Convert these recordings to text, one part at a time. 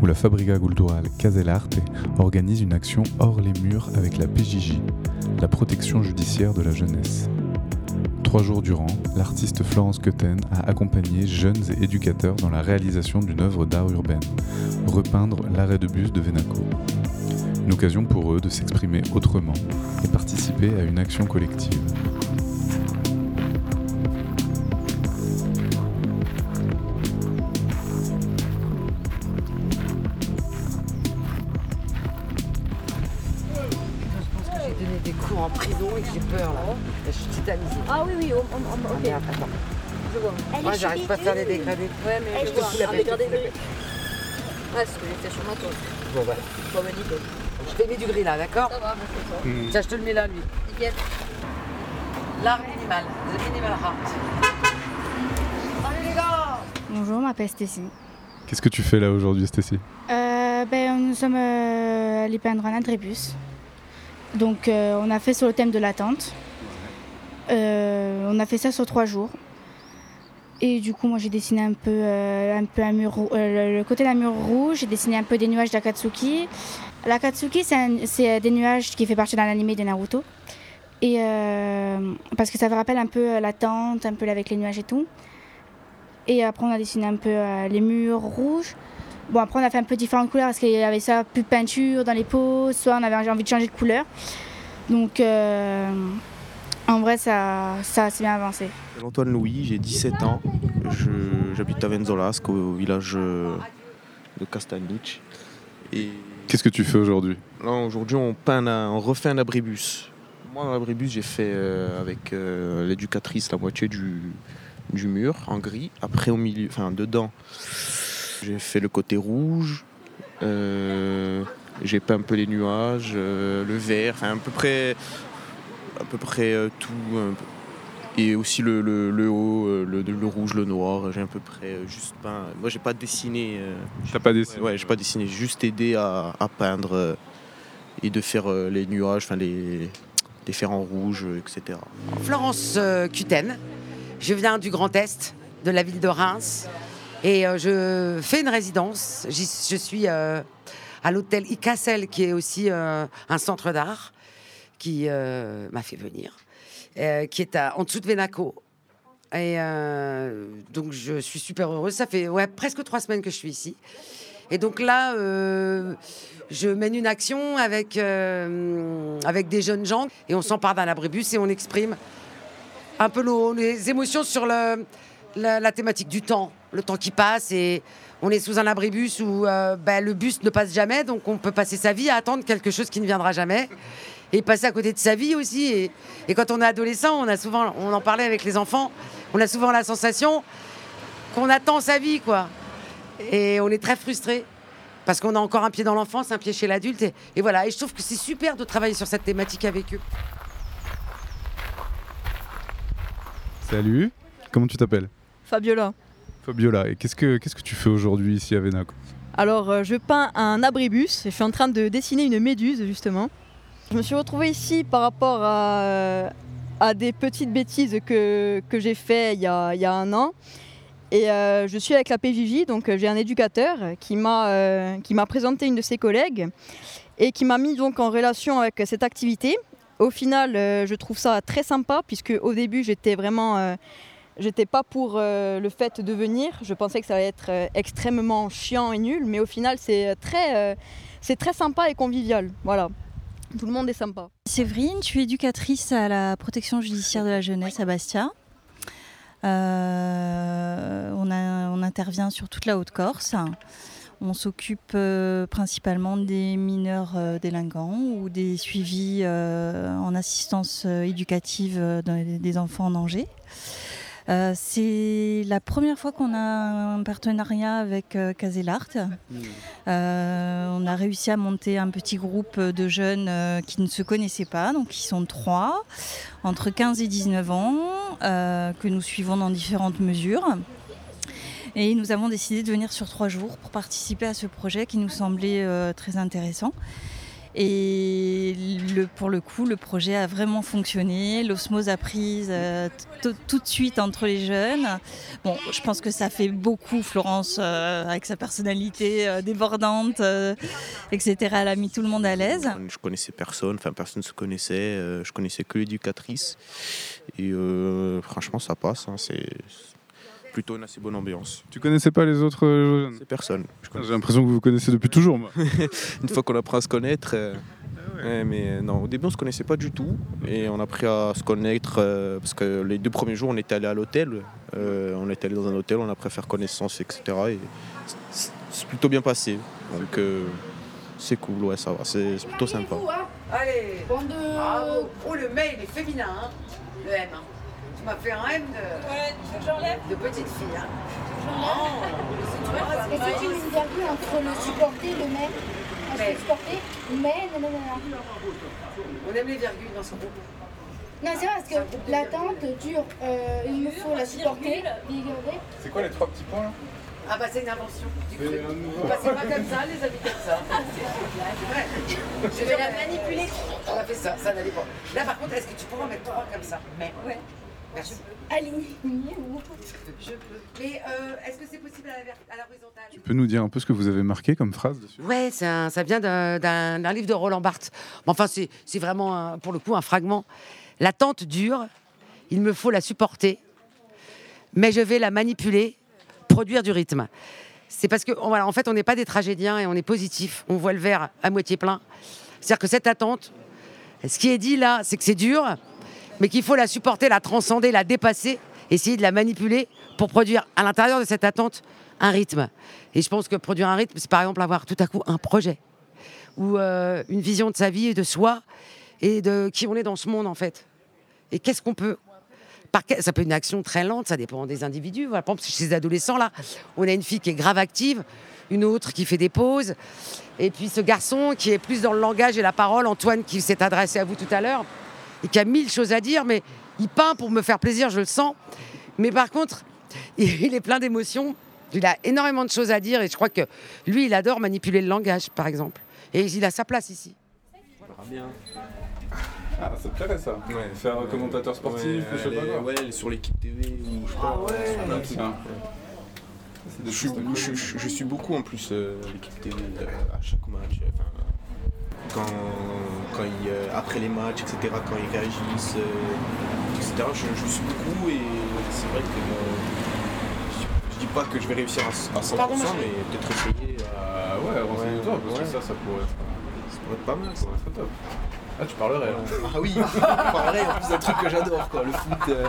Où la Fabrica Cultural Caselarte organise une action hors les murs avec la PJJ, la protection judiciaire de la jeunesse. Trois jours durant, l'artiste Florence Cotten a accompagné jeunes et éducateurs dans la réalisation d'une œuvre d'art urbaine, repeindre l'arrêt de bus de Venaco. Une occasion pour eux de s'exprimer autrement et participer à une action collective. Des cours en prison et que j'ai peur là. Je suis tétanisée. Ah oui, oui, on, on- on- Ah, ok, merde, attends. je vois. Moi j'arrive pas à faire les dégradés. Ouais, mais je je te vois. fous la Ah, paix. Ouais, c'est ce que fait sur ma toile. Bon voilà. Bon, bah, nickel. Je t'ai mis du gris là, d'accord Ça va, merci, ça. Tiens, je te le mets là lui. Nickel. L'art minimal, the minimal art. Salut les gars Bonjour, je m'appelle Stécie. Qu'est-ce que tu fais là aujourd'hui, Stécie Euh, ben, nous sommes euh, allés peindre un adrébus. Donc, euh, on a fait sur le thème de l'attente. Euh, on a fait ça sur trois jours. Et du coup, moi, j'ai dessiné un peu, euh, un, mur, le, côté d'un mur rouge. J'ai dessiné un peu des nuages d'Akatsuki. L'Akatsuki, c'est des nuages qui fait partie d'un animé de Naruto. Et parce que ça me rappelle un peu l'attente, un peu avec les nuages et tout. Et après, on a dessiné un peu les murs rouges. Bon, après, on a fait un peu différentes couleurs parce qu'il y avait ça, plus de peinture dans les pots, soit on avait envie de changer de couleur. Donc, euh, en vrai, ça, ça s'est bien avancé. Antoine Louis, j'ai 17 ans. Je- J'habite à Venzolasque, au village euh, de Castanic. Et Qu'est-ce que tu fais aujourd'hui? Là, aujourd'hui, on, peint on refait un abribus. Moi, dans l'abribus, j'ai fait euh, avec euh, l'éducatrice la moitié du, du mur en gris. Après, au milieu, enfin, dedans, j'ai fait le côté rouge. Euh, j'ai peint un peu les nuages, euh, le vert, enfin, à peu près, à peu près euh, tout. un peu. Et aussi le, le- le haut, le, le rouge, le noir, j'ai à peu près juste peint. Moi, j'ai pas dessiné. euh, T'as pas dessiné Ouais, j'ai pas dessiné, j'ai juste aidé à, à peindre euh, et de faire euh, les nuages, enfin les, les faire en rouge, etc. Florence euh, Cuten. Je viens du Grand Est, de la ville de Reims. Et euh, je fais une résidence. Je suis euh, à l'hôtel Icassel, qui est aussi euh, un centre d'art, qui m'a fait venir, qui est en dessous de Venaco. Et donc je suis super heureuse. Ça fait presque trois semaines que je suis ici. Et donc là, je mène une action avec, avec des jeunes gens et on s'empare d'un abribus et on exprime un peu nos, les émotions sur le, la, thématique du temps, le temps qui passe et on est sous un abribus où euh, ben, le bus ne passe jamais, donc on peut passer sa vie à attendre quelque chose qui ne viendra jamais et passer à côté de sa vie aussi. Et, quand on est adolescent, on a souvent, on en parlait avec les enfants, on a souvent la sensation qu'on attend sa vie, quoi. Et on est très frustré parce qu'on a encore un pied dans l'enfance, un pied chez l'adulte. Et voilà, et je trouve que c'est super de travailler sur cette thématique avec eux. Salut, comment tu t'appelles? Fabiola. Fabiola, et qu'est-ce que, qu'est-ce que tu fais aujourd'hui ici à Venaco Alors, euh, je peins un abribus et je suis en train de dessiner une méduse, justement. Je me suis retrouvée ici par rapport à, euh, à des petites bêtises que, que j'ai fait il y, a, il y a un an. Et euh, je suis avec la PJJ, donc j'ai un éducateur qui m'a qui m'a présenté une de ses collègues et qui m'a mis donc en relation avec cette activité. Au final, je trouve ça très sympa puisque au début j'étais vraiment J'étais pas pour euh, le fait de venir. Je pensais que ça allait être euh, extrêmement chiant et nul, mais au final, c'est très, euh, c'est très sympa et convivial. Voilà. Tout le monde est sympa. Séverine, je suis éducatrice à la protection judiciaire de la jeunesse à Bastia. On, intervient sur toute la Haute-Corse. On s'occupe principalement des mineurs euh, délinquants ou des suivis en assistance éducative des enfants en danger. Euh, c'est la première fois qu'on a un partenariat avec euh, Caselart. Euh, on a réussi à monter un petit groupe de jeunes euh, qui ne se connaissaient pas, donc ils sont trois, entre 15 et 19 ans, que nous suivons dans différentes mesures. Et nous avons décidé de venir sur trois jours pour participer à ce projet qui nous semblait très intéressant. Et le, pour le coup, le projet a vraiment fonctionné. L'osmose a prise euh, tout de suite entre les jeunes. Bon, je pense que ça fait beaucoup, Florence, euh, avec sa personnalité euh, débordante, euh, etc. Elle a mis tout le monde à l'aise. Je connaissais personne, enfin personne ne se connaissait, euh, je connaissais que l'éducatrice. Et euh, franchement, ça passe, hein, c'est plutôt une assez bonne ambiance. Tu connaissais pas les autres jeunes? Personne. J'ai l'impression que vous vous connaissez depuis toujours, moi. Une fois qu'on apprend à se connaître. Ouais, mais euh, non, au début on se connaissait pas du tout et on a appris à se connaître euh, parce que les deux premiers jours on était allé à l'hôtel, euh, on était allé dans un hôtel, on a appris à faire connaissance, etc. Et c'est- c'est plutôt bien passé. Donc euh, c'est cool, ouais, ça va, c'est c'est plutôt sympa. Allez Bande Oh, le mail est féminin, hein Le M. hein. Tu m'as fait un M de, de petite fille. Hein. Et c'est une virgule entre le supporter et le mais. Parce Mais. que supporter, mais, non, non, non, non. On aime les virgules dans ce groupe. Non, c'est vrai, parce que l'attente dure, euh, il me faut la supporter. C'est quoi les trois petits points là Ah bah c'est une invention du cru. Bah, c'est pas comme ça, les amis comme ça. C'est vrai. Je vais la manipuler. On a fait ça, ça n'allait pas. Là par contre, est-ce que tu pourras en mettre trois comme ça? Mais. Ouais. Merci. Aligné ou Je peux. Mais euh, est-ce que c'est possible à l'horizontale? Tu peux nous dire un peu ce que vous avez marqué comme phrase dessus? Ouais, un- ça vient d'un- livre de Roland Barthes. Enfin, c'est c'est vraiment, un- pour le coup, un fragment. L'attente dure, il me faut la supporter, mais je vais la manipuler, produire du rythme. C'est parce que, voilà, en fait, on n'est pas des tragédiens et on est positif. On voit le verre à moitié plein. C'est-à-dire que cette attente, ce qui est dit là, c'est que c'est dur, mais qu'il faut la supporter, la transcender, la dépasser, essayer de la manipuler pour produire à l'intérieur de cette attente un rythme. Et je pense que produire un rythme, c'est par exemple avoir tout à coup un projet ou euh, une vision de sa vie et de soi et de qui on est dans ce monde en fait. Et qu'est-ce qu'on peut par ça peut être une action très lente, ça dépend des individus. Par exemple, chez les adolescents, là, on a une fille qui est grave active, une autre qui fait des pauses, et puis ce garçon qui est plus dans le langage et la parole, Antoine, qui s'est adressé à vous tout à l'heure, et qui a mille choses à dire, mais il peint pour me faire plaisir, je le sens. Mais par contre, il est plein d'émotions, il a énormément de choses à dire, et je crois que lui, il adore manipuler le langage, par exemple. Et il a sa place ici. Ah, ça te plairait ça Faire un commentateur sportif, je sais pas quoi. Ouais, elle est sur l'équipe TV ou je sais pas. Ah, des Je je, je- je suis beaucoup en plus euh, l'équipe TV euh, à chaque match. euh, enfin, quand, quand ils, euh, après les matchs, etc., quand ils réagissent, euh, etc. Je, je suis beaucoup et c'est vrai que euh, je, je dis pas que je vais réussir à, à 100%, Pardon, monsieur. mais peut-être essayer. Ah ouais, renseigne-toi, parce que ouais. ça, ça pourrait être, ça pourrait être pas mal. ça pourrait être top. Ah, tu parlerais là. Ah oui, pareil, en plus d'un truc que j'adore, quoi, le foot. euh.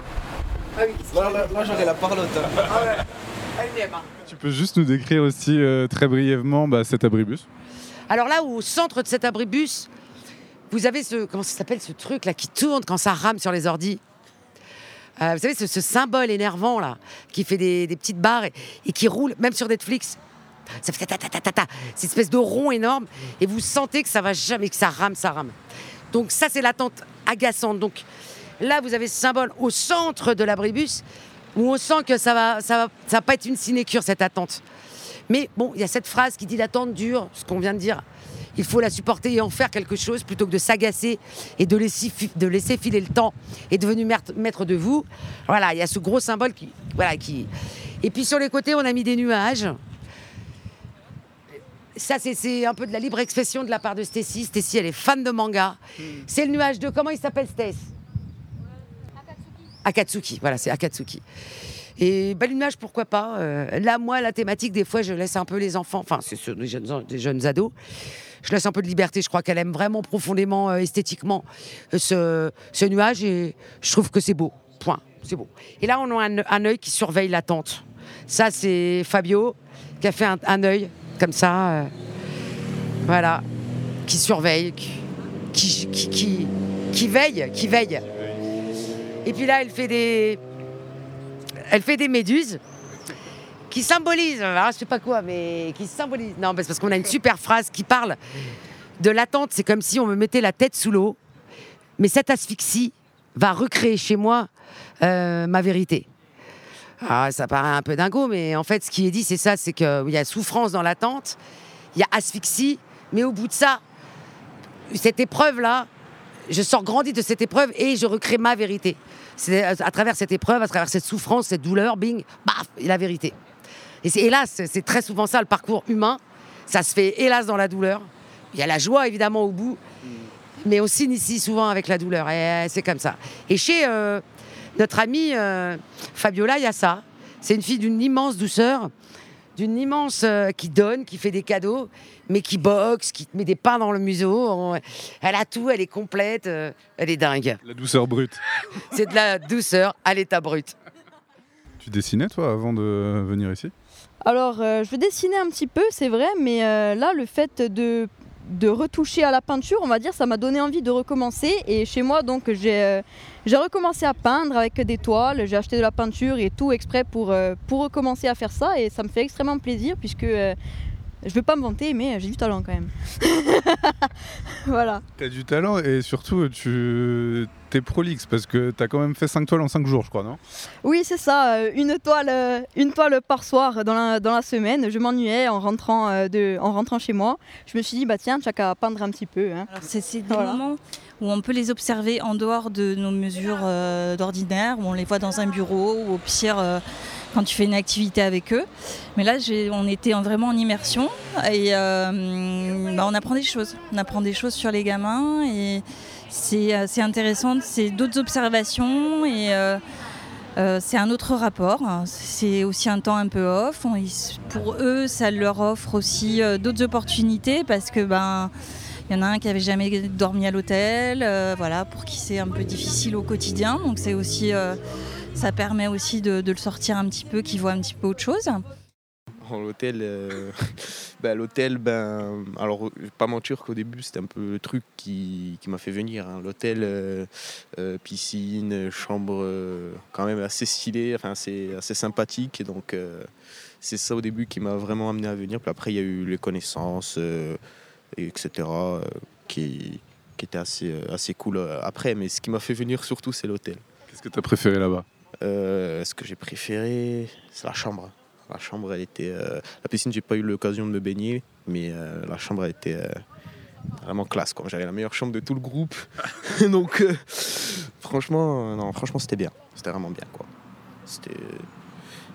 Là, là, là, j'aurais la parlotte. hein. Tu peux juste nous décrire aussi euh, très brièvement bah, cet abribus Alors là, au centre de cet abribus, vous avez ce, comment ça s'appelle ce truc là qui tourne quand ça rame sur les ordis. Euh, vous savez, ce, symbole énervant là, qui fait des, petites barres et, et qui roule, même sur Netflix. Ça fait ta ta ta ta ta, cette espèce de rond énorme, et vous sentez que ça va jamais, que ça rame, ça rame. Donc ça, c'est l'attente agaçante. Donc là, vous avez ce symbole au centre de l'abribus, où on sent que ça va, ça va, ça va pas être une sinécure cette attente. Mais bon, il y a cette phrase qui dit l'attente dure, ce qu'on vient de dire. Il faut la supporter et en faire quelque chose plutôt que de s'agacer et de laisser, fi- de laisser filer le temps et devenu maître, de vous. Voilà, il y a ce gros symbole qui, voilà, qui. Et puis sur les côtés, on a mis des nuages. Ça, c'est- un peu de la libre expression de la part de Stacy. Stacy, elle est fan de manga. C'est le nuage de comment il s'appelle, Stacy Akatsuki. Voilà, c'est Akatsuki. Et l'image, pourquoi pas. Euh, là, moi, la thématique, des fois, je laisse un peu les enfants, enfin, c'est sur des jeunes, ados, je laisse un peu de liberté. Je crois qu'elle aime vraiment profondément, euh, esthétiquement, euh, ce, ce nuage et je trouve que c'est beau. Point. C'est beau. Et là, on a un, œil qui surveille l'attente. Ça, c'est Fabio qui a fait un, œil comme ça. voilà. Qui surveille, qui, qui- qui veille, qui veille. Et puis là, elle fait des, elle fait des méduses qui symbolisent, alors, je sais pas quoi, mais qui symbolisent. Non, mais parce qu'on a une super phrase qui parle de l'attente. C'est comme si on me mettait la tête sous l'eau, mais cette asphyxie va recréer chez moi euh, ma vérité. Ah, ça paraît un peu dingo, mais en fait, ce qui est dit, c'est ça, c'est qu'il y a souffrance dans l'attente, il y a asphyxie, mais au bout de ça, cette épreuve-là je sors grandi de cette épreuve et je recrée ma vérité. C'est à à travers cette épreuve, à travers cette souffrance, cette douleur, bing, baf, la vérité. Et c'est hélas, c'est- très souvent ça le parcours humain. Ça se fait hélas dans la douleur. Il y a la joie évidemment au bout, mais on s'initie souvent avec la douleur. Et euh, c'est comme ça. Et chez euh, notre amie euh, Fabiola, il y a ça. C'est une fille d'une immense douceur, d'une immense euh, qui donne, qui fait des cadeaux, mais qui boxe, qui te met des pains dans le museau. On- Elle a tout, elle est complète, euh, elle est dingue. La douceur brute. C'est de la douceur à l'état brut. Tu dessinais, toi, avant de venir ici? Alors, euh, je dessinais un petit peu, c'est vrai, mais euh, là, le fait de, de retoucher à la peinture, on va dire, ça m'a donné envie de recommencer. Et chez moi, donc, j'ai euh, recommencé à peindre avec des toiles, j'ai acheté de la peinture et tout exprès pour, euh, recommencer à faire ça. Et ça me fait extrêmement plaisir puisque euh, je ne veux pas me vanter, mais j'ai du talent quand même. voilà. T'as du talent et surtout, tu es prolixe parce que t'as quand même fait 5 toiles en 5 jours, je crois, non? Oui, c'est ça, euh, une toile, euh, une toile par soir dans la, dans la semaine. Je m'ennuyais en rentrant, euh, de, en rentrant chez moi. Je me suis dit, bah tiens, tu as qu'à peindre un petit peu. hein. C'est c'est des Voilà. moments où on peut les observer en dehors de nos mesures euh, d'ordinaire, où on les voit dans un bureau, ou au pire euh, quand tu fais une activité avec eux. Mais là, on était en- vraiment en immersion et euh, bah, on apprend des choses. On apprend des choses sur les gamins et c'est euh, intéressant. C'est d'autres observations et euh, c'est un autre rapport. C'est aussi un temps un peu off. Pour eux, ça leur offre aussi d'autres opportunités parce que ben il y en a un qui avait jamais dormi à l'hôtel, voilà, pour qui c'est un peu difficile au quotidien. Donc c'est aussi, ça permet aussi de, de le sortir un petit peu, qu'il voit un petit peu autre chose. Oh, L'hôtel, euh, ben, l'hôtel, ben, alors je vais pas mentir qu'au début c'était un peu le truc qui, qui m'a fait venir. hein. L'hôtel, euh, euh, piscine, chambre, euh, quand même assez stylée, enfin assez, assez sympathique. Et donc euh, c'est ça au début qui m'a vraiment amené à venir. Puis après il y a eu les connaissances, euh, et etc. euh, qui, qui étaient assez, assez cool euh, après. Mais ce qui m'a fait venir surtout c'est l'hôtel. Qu'est-ce que t'as préféré là-bas? Euh, ce que j'ai préféré, c'est la chambre. La chambre, elle était. euh, La piscine, j'ai pas eu l'occasion de me baigner, mais euh, la chambre, elle était vraiment classe. J'avais la meilleure chambre de tout le groupe, donc franchement, franchement, c'était bien. C'était vraiment bien, quoi. C'était.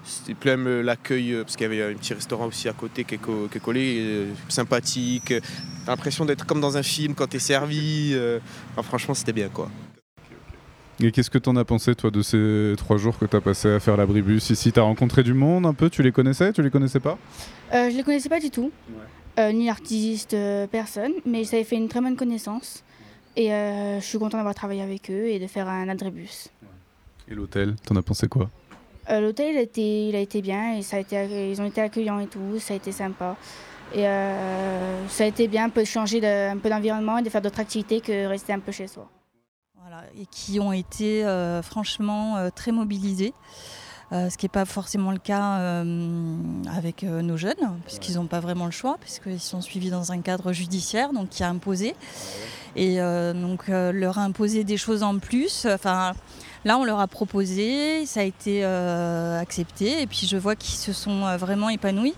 C'était plein l'accueil, parce qu'il y avait un petit restaurant aussi à côté qui est, collé, sympathique. T'as l'impression d'être comme dans un film quand t'es servi. franchement, c'était bien, quoi. Et qu'est-ce que t'en as pensé, toi, de ces 3 jours que t'as passé à faire l'abribus ici T'as rencontré du monde un peu Tu les connaissais Tu les connaissais pas Euh, je les connaissais pas du tout, Euh, ni l'artiste, euh, personne, mais ça avait fait une très bonne connaissance. Et euh, je suis contente d'avoir travaillé avec eux et de faire un adrébus. Et l'hôtel, t'en as pensé quoi Euh, L'hôtel, il, a été- il a été bien, et ça a été, ils ont été accueillants et tout, ça a été sympa. Et euh, ça a été bien, un peu de changer de- un peu d'environnement et de faire d'autres activités que rester un peu chez soi. Et qui ont été euh, franchement euh, très mobilisés. Euh, ce qui n'est pas forcément le cas avec nos jeunes, puisqu'ils n'ont pas vraiment le choix, puisqu'ils sont suivis dans un cadre judiciaire, donc qui a imposé. Et donc leur a imposé des choses en plus. Enfin, là, on leur a proposé, ça a été accepté, et puis je vois qu'ils se sont vraiment épanouis.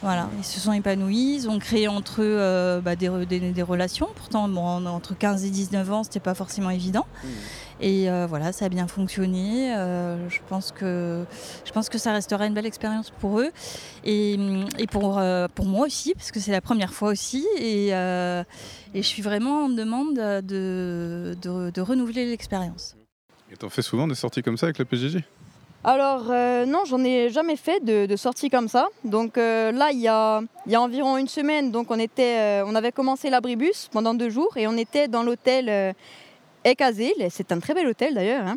Voilà, ils se sont épanouis, ils ont créé entre eux euh, bah, des, re- des- des relations. Pourtant, bon, entre 15 et 19 ans, c'était pas forcément évident. Et euh, voilà, ça a bien fonctionné. Euh, je, pense que, je pense que ça restera une belle expérience pour eux et, et pour, euh, pour moi aussi, parce que c'est la première fois aussi. Et, euh, et je suis vraiment en demande de, de, de renouveler l'expérience. Et t'en fais souvent des sorties comme ça avec la PJJ Alors euh, non, j'en ai jamais fait de, de sortie comme ça. Donc euh, là, il y a, environ une semaine, donc on, était, euh, on avait commencé l'abribus pendant deux jours et on était dans l'hôtel Ekazil. C'est un très bel hôtel d'ailleurs. hein.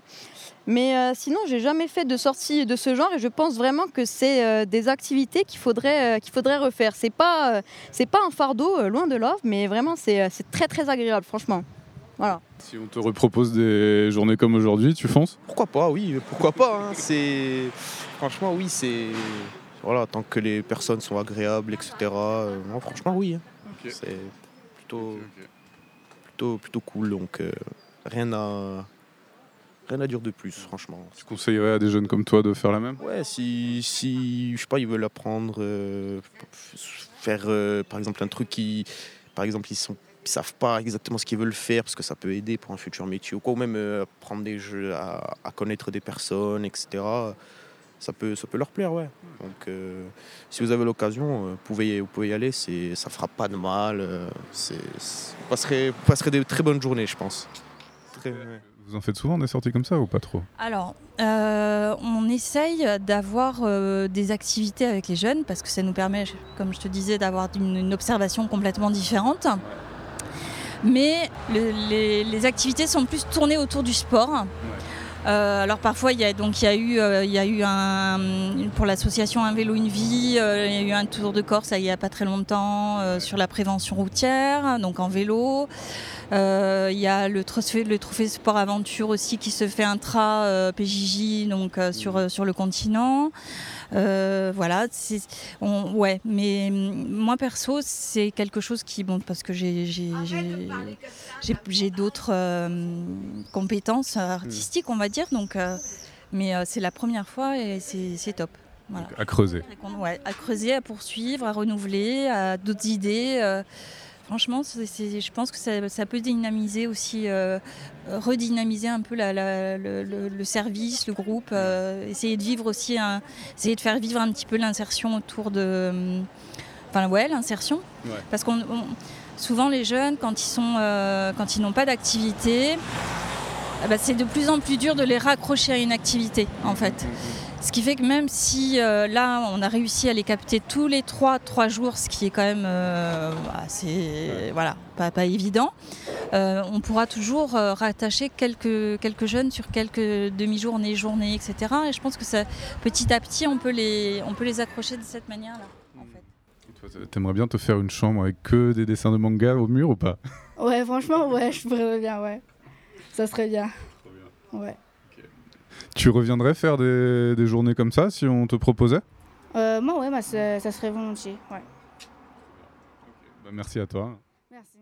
Mais sinon, j'ai jamais fait de sortie de ce genre et je pense vraiment que c'est des activités qu'il faudrait, qu'il faudrait refaire. C'est pas, pas un fardeau, loin de là, mais vraiment c'est très très agréable, franchement. Voilà. Si on te repropose des journées comme aujourd'hui, tu fonces? Pourquoi pas, oui, pourquoi pas. hein. C'est franchement oui, c'est voilà, tant que les personnes sont agréables, etc. euh, non, franchement oui, hein. C'est plutôt plutôt plutôt cool. Donc euh, rien à rien à dire de plus, franchement. Tu conseillerais à des jeunes comme toi de faire la même? Ouais, si si je sais pas, ils veulent apprendre, euh, faire euh, par exemple un truc qui, par exemple ils sont ils savent pas exactement ce qu'ils veulent faire parce que ça peut aider pour un futur métier ou quoi, ou même euh, apprendre des jeux, à, à connaître des personnes, etc. Ça peut, ça peut leur plaire, ouais. Donc, euh, si vous avez l'occasion, euh, vous, pouvez, vous pouvez y aller, c'est, ça fera pas de mal. euh, c'est, c'est- vous, passerez, vous passerez de très bonnes journées, je pense. Très- ouais. Vous en faites souvent des sorties comme ça ou pas trop? Alors, euh, on essaye d'avoir euh, des activités avec les jeunes parce que ça nous permet, comme je te disais, d'avoir une, une observation complètement différente. Mais le- les, activités sont plus tournées autour du sport. Euh, alors parfois il y a donc il y a eu euh, il y a eu un pour l'association un vélo une vie euh, il y a eu un tour de Corse il y a pas très longtemps sur la prévention routière donc en vélo euh, il y a le trophée, le trophée sport aventure aussi qui se fait intra euh, PJJ donc euh, sur, euh, sur le continent. Euh, voilà, on- ouais, mais hum, moi perso, c'est quelque chose qui, bon, parce que j'ai d'autres euh, compétences artistiques, on va dire, donc, euh, mais euh, c'est la première fois et c'est top. Voilà. À creuser. Ouais, à creuser, à poursuivre, à renouveler, à d'autres idées. Franchement, je pense que ça, ça peut dynamiser aussi, euh, redynamiser un peu la- la- le, le- le service, le groupe, euh, essayer de vivre aussi, un- essayer de faire vivre un petit peu l'insertion autour de, hum, enfin ouais, l'insertion, Ouais. parce qu'on on- souvent les jeunes quand ils sont, euh, quand ils n'ont pas d'activité, eh ben, c'est de plus en plus dur de les raccrocher à une activité en fait. Ce qui fait que même si euh, là on a réussi à les capter tous les trois, trois jours, ce qui est quand même euh, assez, voilà, pas, pas évident, euh, on pourra toujours euh, rattacher quelques, quelques jeunes sur quelques demi-journées, journées, etc. Et je pense que ça, petit à petit on peut les, on peut les accrocher de cette manière-là. En fait. T'aimerais bien te faire une chambre avec que des dessins de manga au mur ou pas? Ouais, franchement, ouais, je pourrais bien, ouais. Ça serait bien. Ouais. Tu reviendrais faire des, des journées comme ça si on te proposait? Euh, moi, ouais, bah, ça, serait volontiers. Ouais. Bah, Merci à toi. Merci.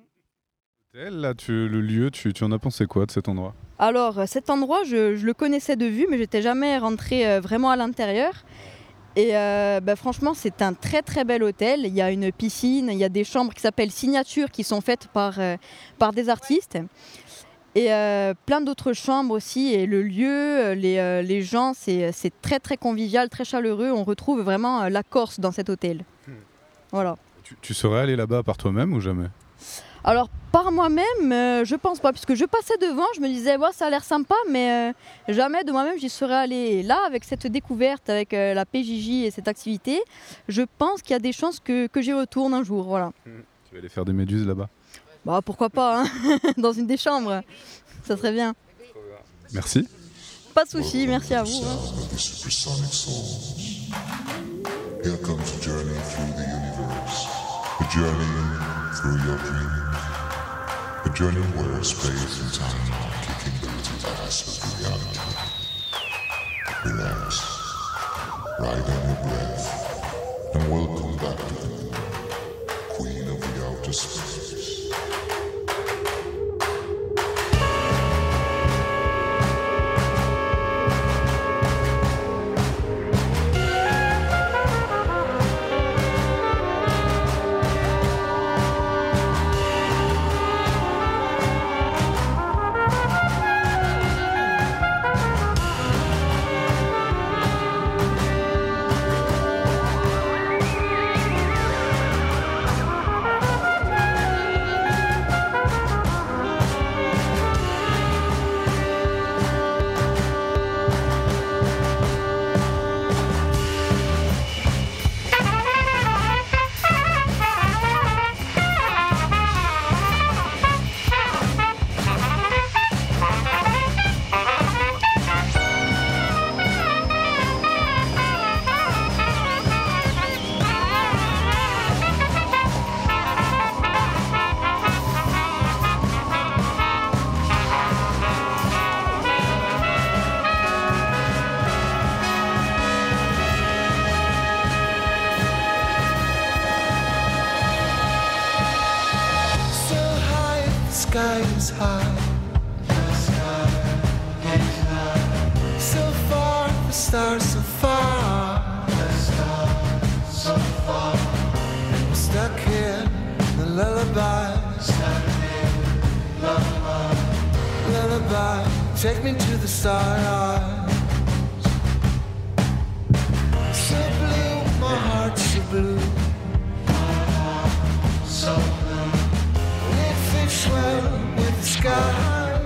Là, tu, le lieu, tu, tu en as pensé quoi de cet endroit? Alors, euh, cet endroit, je, je le connaissais de vue, mais j'étais jamais rentrée euh, vraiment à l'intérieur. Et euh, bah, franchement, c'est un très très bel hôtel. Il y a une piscine, il y a des chambres qui s'appellent Signature qui sont faites par, euh, par des artistes. Et euh, plein d'autres chambres aussi. Et le lieu, euh, les, euh, les gens, c'est c'est très très convivial, très chaleureux. On retrouve vraiment euh, la Corse dans cet hôtel. Voilà. tu, tu serais allé là-bas par toi-même ou jamais? Alors par moi-même, euh, je pense pas, puisque je passais devant, je me disais ouais, ça a l'air sympa, mais euh, jamais de moi-même j'y serais allée. Et là, avec cette découverte, avec euh, la PJJ et cette activité, je pense qu'il y a des chances que, que j'y retourne un jour. Voilà. Tu vas aller faire des méduses là-bas? Bah pourquoi pas, hein, dans une des chambres, ça serait bien. Merci. Pas de souci, merci à vous. hein. Here comes a journey through the universe, a journey through your dreams, a journey where space and time are kicking the ass of reality. Relax, ride on your breath, and welcome back to the moon, queen of the outer space. Blue. So blue. It fits well with the sky.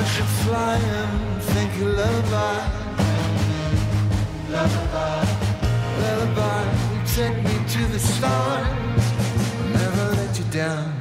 I should fly and think a lullaby. Lullaby. Lullaby. Take me to the stars. Never let you down.